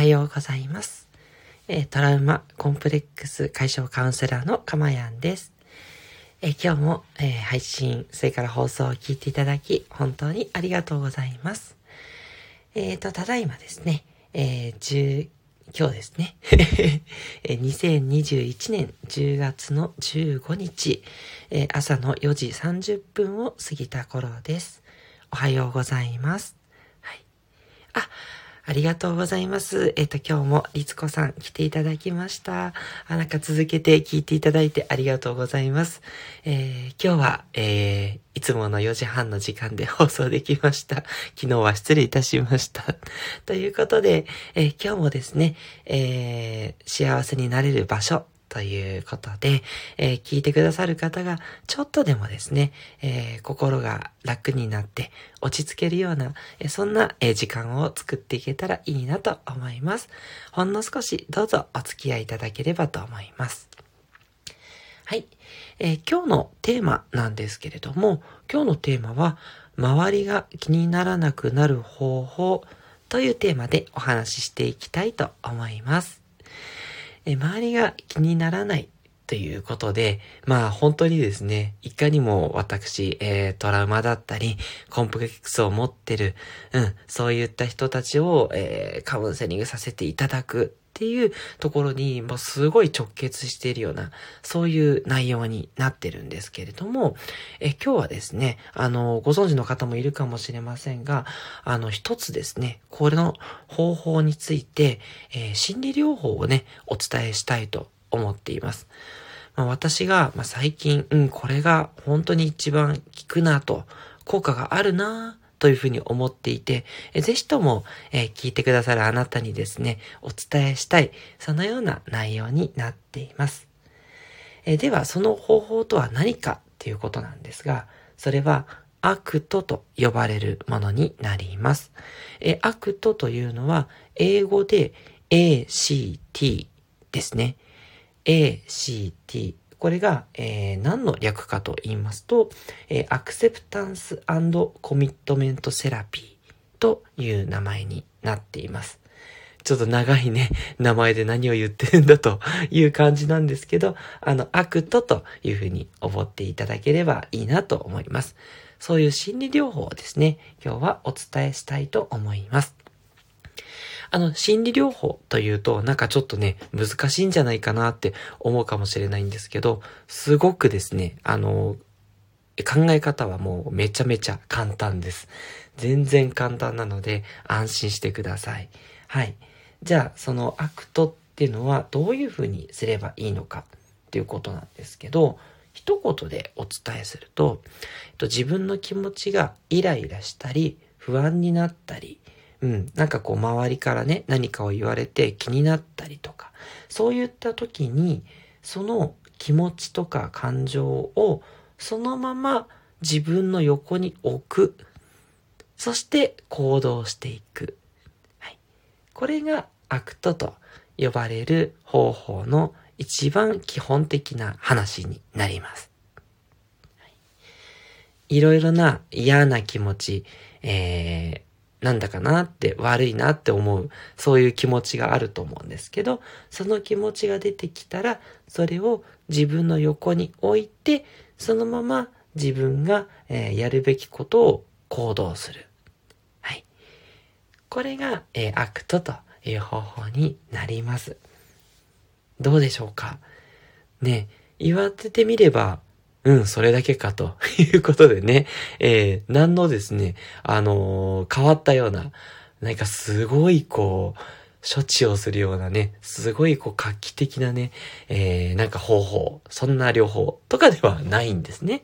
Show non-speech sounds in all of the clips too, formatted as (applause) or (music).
はようございます。えトラウマコンプレックス解消カウンセラーのかまやんです。え今日も、え配信、それから放送を聞いていただき、本当にありがとうございます。えっ、ー、と、ただいまですね、えー、今日ですね、2021年10月の15日、え、朝の4時30分を過ぎた頃です。おはようございます。はい。あ、ありがとうございます。えっ、ー、と、今日も律子さん来ていただきました。あ、なんか続けて聞いていただいてありがとうございます。えー、今日は、えー、いつもの4時半の時間で放送できました。昨日は失礼いたしました。ということで、え、今日もですね、えー、幸せになれる場所ということで、えー、聞いてくださる方がちょっとでもですね、えー、心が楽になって落ち着けるような、えー、そんな、え時間を作っていけたらいいなと思います。ほんの少しどうぞお付き合いいただければと思います。はい、え今日のテーマなんですけれども、今日のテーマは、周りが気にならなくなる方法というテーマでお話ししていきたいと思います。え周りが気にならないということで、まあ本当にですね、いかにも私、えー、トラウマだったり、コンプレックスを持ってる、うん、そういった人たちを、えー、カウンセリングさせていただくっていうところに、もうすごい直結しているような、そういう内容になってるんですけれども、え今日はですね、あの、ご存知の方もいるかもしれませんが、あの、一つですね、これの方法について、えー、心理療法をね、お伝えしたいと思っています。まあ、私が、まあ、最近、うん、これが本当に一番効くなと、効果があるなというふうに思っていて、えぜひとも、えー、聞いてくださるあなたにですね、お伝えしたい、そのような内容になっています。えー、では、その方法とは何かっていうことなんですが、それは、アクトと呼ばれるものになります。えアクトというのは、英語で ACT ですね。ACT。これが、えー、何の略かと言いますと、えー、アクセプタンスコミットメントセラピーという名前になっています。ちょっと長いね、名前で何を言ってるんだという感じなんですけど、あの、アクトというふうに覚えていただければいいなと思います。そういう心理療法をですね、今日はお伝えしたいと思います。あの、心理療法というと、なんかちょっとね、難しいんじゃないかなって思うかもしれないんですけど、すごくですね、あの、考え方はもうめちゃめちゃ簡単です。全然簡単なので安心してください。はい。じゃあ、そのアクトっていうのはどういうふうにすればいいのかっていうことなんですけど、一言でお伝えすると、自分の気持ちがイライラしたり、不安になったり、うん、なんかこう周りからね、何かを言われて気になったりとか、そういった時に、その気持ちとか感情をそのまま自分の横に置く。そして行動していく。はい。これがアクトと呼ばれる方法の一番基本的な話になります。いろいろな嫌な気持ち、えー、なんだかなって悪いなって思う、そういう気持ちがあると思うんですけど、その気持ちが出てきたら、それを自分の横に置いて、そのまま自分が、えー、やるべきことを行動する。はい。これが、えー、アクトという方法になります。どうでしょうか？ね、言わせてみれば、うん、それだけかと (laughs) いうことでね、えー、何のですね、あのー、変わったような、なんかすごいこう、処置をするようなね、すごいこう画期的なね、えー、なんか方法、そんな療法とかではないんですね。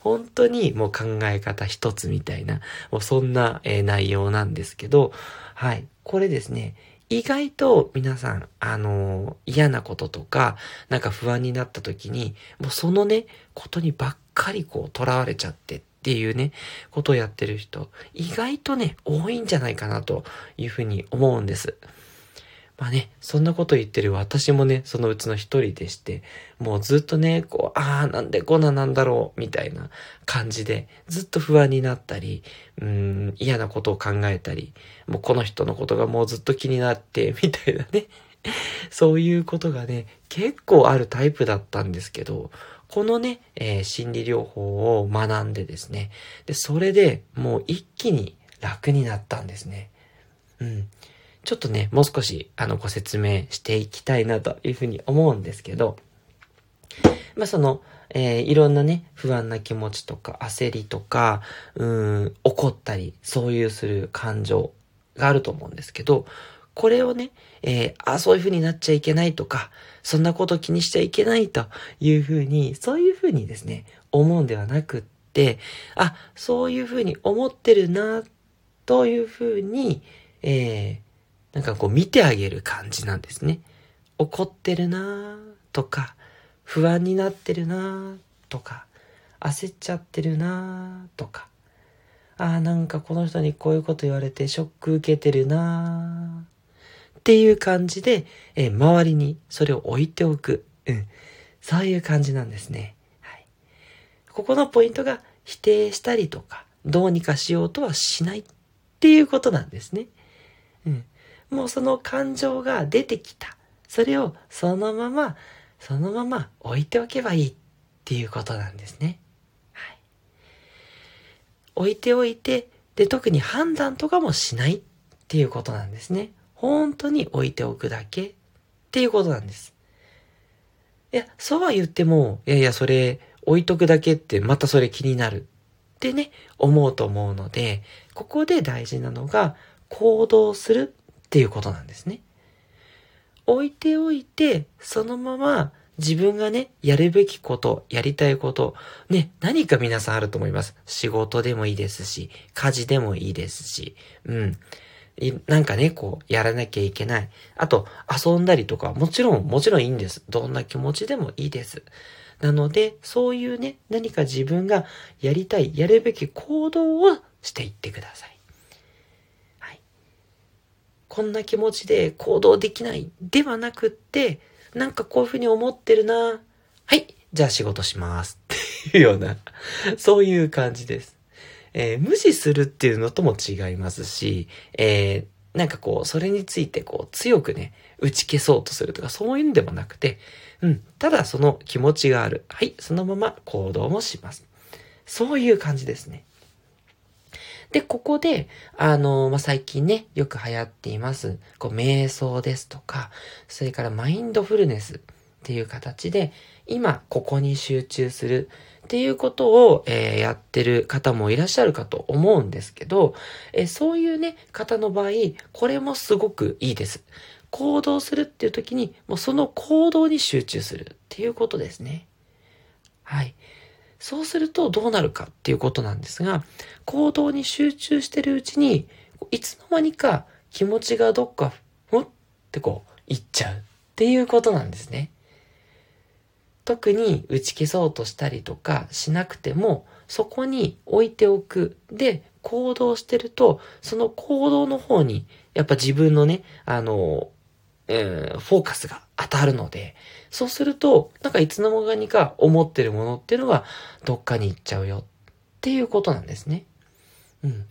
本当にもう考え方一つみたいな、もうそんな、えー、内容なんですけど、はい。これですね、意外と皆さん、あのー、嫌なこととか、なんか不安になった時に、もうそのね、ことにばっかりこう、囚われちゃってっていうね、ことをやってる人、意外とね、多いんじゃないかなというふうに思うんです。まあね、そんなこと言ってる私もね、そのうちの一人でして、もうずっとね、こう、ああ、なんでこんななんだろう、みたいな感じで、ずっと不安になったり、うん、嫌なことを考えたり、もうこの人のことがもうずっと気になって、(laughs) みたいなね。そういうことがね、結構あるタイプだったんですけど、このね、えー、心理療法を学んでですね、で、それでもう一気に楽になったんですね。うん。ちょっとね、もう少し、あの、ご説明していきたいなというふうに思うんですけど、まあ、その、えー、いろんなね、不安な気持ちとか、焦りとか、うん、怒ったり、そういうする感情があると思うんですけど、これをね、えー、あ、そういう風になっちゃいけないとか、そんなこと気にしちゃいけないという風に、そういう風にですね、思うんではなくって、あ、そういう風に思ってるな、という風に、えー、なんかこう見てあげる感じなんですね。怒ってるなとか、不安になってるなとか、焦っちゃってるなとか、ああ、なんかこの人にこういうこと言われてショック受けてるなっていう感じで、えー、周りにそれを置いておく。うん。そういう感じなんですね。はい。ここのポイントが否定したりとか、どうにかしようとはしないっていうことなんですね。うん。もうその感情が出てきた。それをそのまま、そのまま置いておけばいいっていうことなんですね。はい。置いておいて、で、特に判断とかもしないっていうことなんですね。本当に置いておくだけっていうことなんです。いや、そうは言っても、いやいや、それ置いとくだけってまたそれ気になるってね、思うと思うので、ここで大事なのが行動するっていうことなんですね。置いておいて、そのまま自分がね、やるべきこと、やりたいこと、ね、何か皆さんあると思います。仕事でもいいですし、家事でもいいですし、うん。なんかね、こう、やらなきゃいけない。あと、遊んだりとか、もちろん、もちろんいいんです。どんな気持ちでもいいです。なので、そういうね、何か自分がやりたい、やるべき行動をしていってください。こんな気持ちで行動できないではなくって、なんかこういうふうに思ってるな。はい、じゃあ仕事します。っていうような、そういう感じです。えー、無視するっていうのとも違いますし、えー、なんかこう、それについてこう、強くね、打ち消そうとするとか、そういうんでもなくて、うん、ただその気持ちがある。はい、そのまま行動もします。そういう感じですね。で、ここで、あの、まあ、最近ね、よく流行っています、こう、瞑想ですとか、それからマインドフルネスっていう形で、今、ここに集中するっていうことを、えー、やってる方もいらっしゃるかと思うんですけど、えー、そういうね、方の場合、これもすごくいいです。行動するっていう時に、もうその行動に集中するっていうことですね。はい。そうするとどうなるかっていうことなんですが、行動に集中してるうちに、いつの間にか気持ちがどっか、ふんってこう、いっちゃうっていうことなんですね。特に打ち消そうとしたりとかしなくても、そこに置いておく。で、行動してると、その行動の方に、やっぱ自分のね、あの、えー、フォーカスが当たるので、そうすると、なんかいつの間にか思ってるものっていうのがどっかに行っちゃうよっていうことなんですね。うん。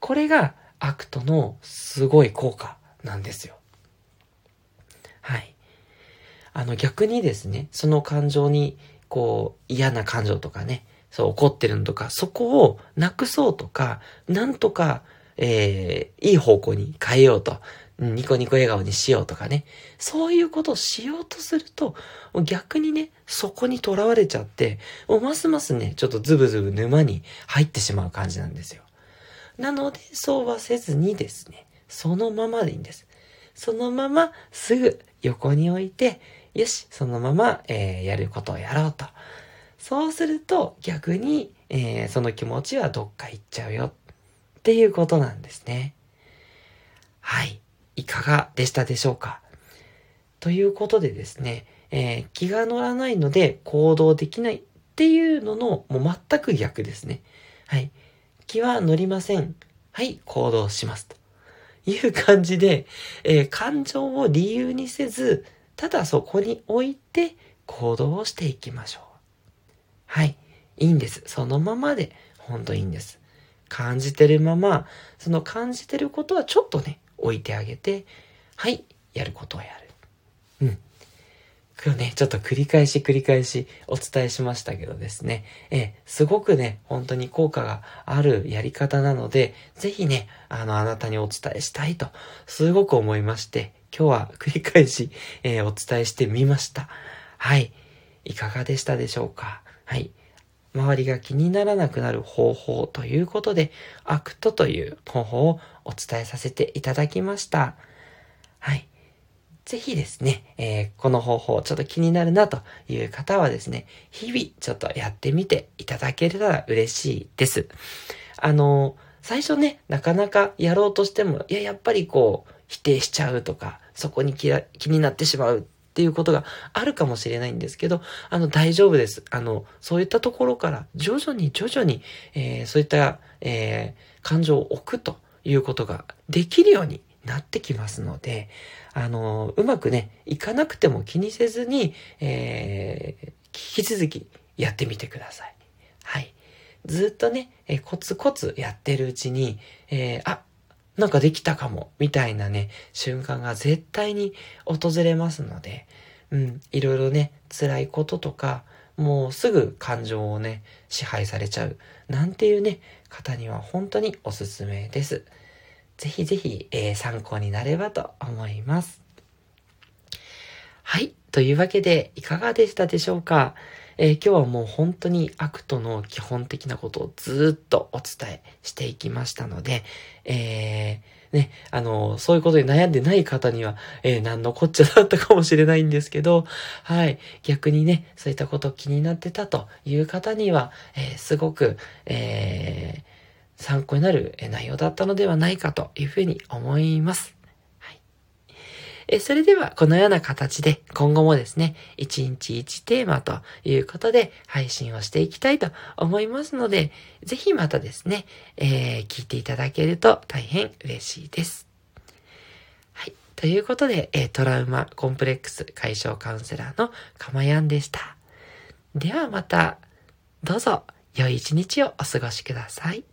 これがアクトのすごい効果なんですよ。はい。あの逆にですね、その感情にこう嫌な感情とかね、そう怒ってるのとか、そこをなくそうとか、なんとか、えー、いい方向に変えようとニコニコ笑顔にしようとかね。そういうことをしようとすると、逆にね、そこにとらわれちゃって、もうますますね、ちょっとズブズブ沼に入ってしまう感じなんですよ。なので、そうはせずにですね、そのままでいいんです。そのまますぐ横に置いて、よし、そのまま、えー、やることをやろうと。そうすると逆に、えー、その気持ちはどっか行っちゃうよっていうことなんですね。はい。いかがでしたでしょうか？ということでですね、えー、気が乗らないので行動できないっていうののもう全く逆ですね。はい。気は乗りません。はい、行動します。という感じで、えー、感情を理由にせず、ただそこに置いて行動をしていきましょう。はい。いいんです。そのままで、ほんといいんです。感じてるまま、その感じてることはちょっとね、置いてあげて、はい、やることをやる。うん。今日ね、ちょっと繰り返し繰り返しお伝えしましたけどですね、えすごくね、本当に効果があるやり方なので、ぜひね、あの、あなたにお伝えしたいと、すごく思いまして、今日は繰り返し、えー、お伝えしてみました。はい。いかがでしたでしょうか？はい。周りが気にならなくなる方法ということで、アクトという方法をお伝えさせていただきました。はい。ぜひですね、えー、この方法ちょっと気になるなという方はですね、日々ちょっとやってみていただけたら嬉しいです。あの、最初ね、なかなかやろうとしても、いや、やっぱりこう、否定しちゃうとか、そこに気になってしまうっていうことがあるかもしれないんですけど、あの、大丈夫です。あの、そういったところから徐々に徐々に、えー、そういった、えー、感情を置くということができるようになってきますので、あの、うまくね、いかなくても気にせずに、えー、引き続きやってみてください。はい。ずっとね、えー、コツコツやってるうちに、えー、あ、なんかできたかも、みたいなね、瞬間が絶対に訪れますので、うん、いろいろね、辛いこととか、もうすぐ感情をね、支配されちゃう、なんていうね、方には本当におすすめです。ぜひぜひ、えー、参考になればと思います。はい。というわけで、いかがでしたでしょうか？えー、今日はもう本当にアクトの基本的なことをずっとお伝えしていきましたので、えー、ね、あの、そういうことに悩んでない方には、えー、何のこっちゃだったかもしれないんですけど、はい。逆にね、そういったこと気になってたという方には、えー、すごく、えー、参考になる内容だったのではないかというふうに思います。えそれでは、このような形で今後もですね、1日1テーマということで配信をしていきたいと思いますので、ぜひまたですね、えー、聞いていただけると大変嬉しいです。はい。ということで、えトラウマコンプレックス解消カウンセラーのかまやんでした。ではまた、どうぞ良い一日をお過ごしください。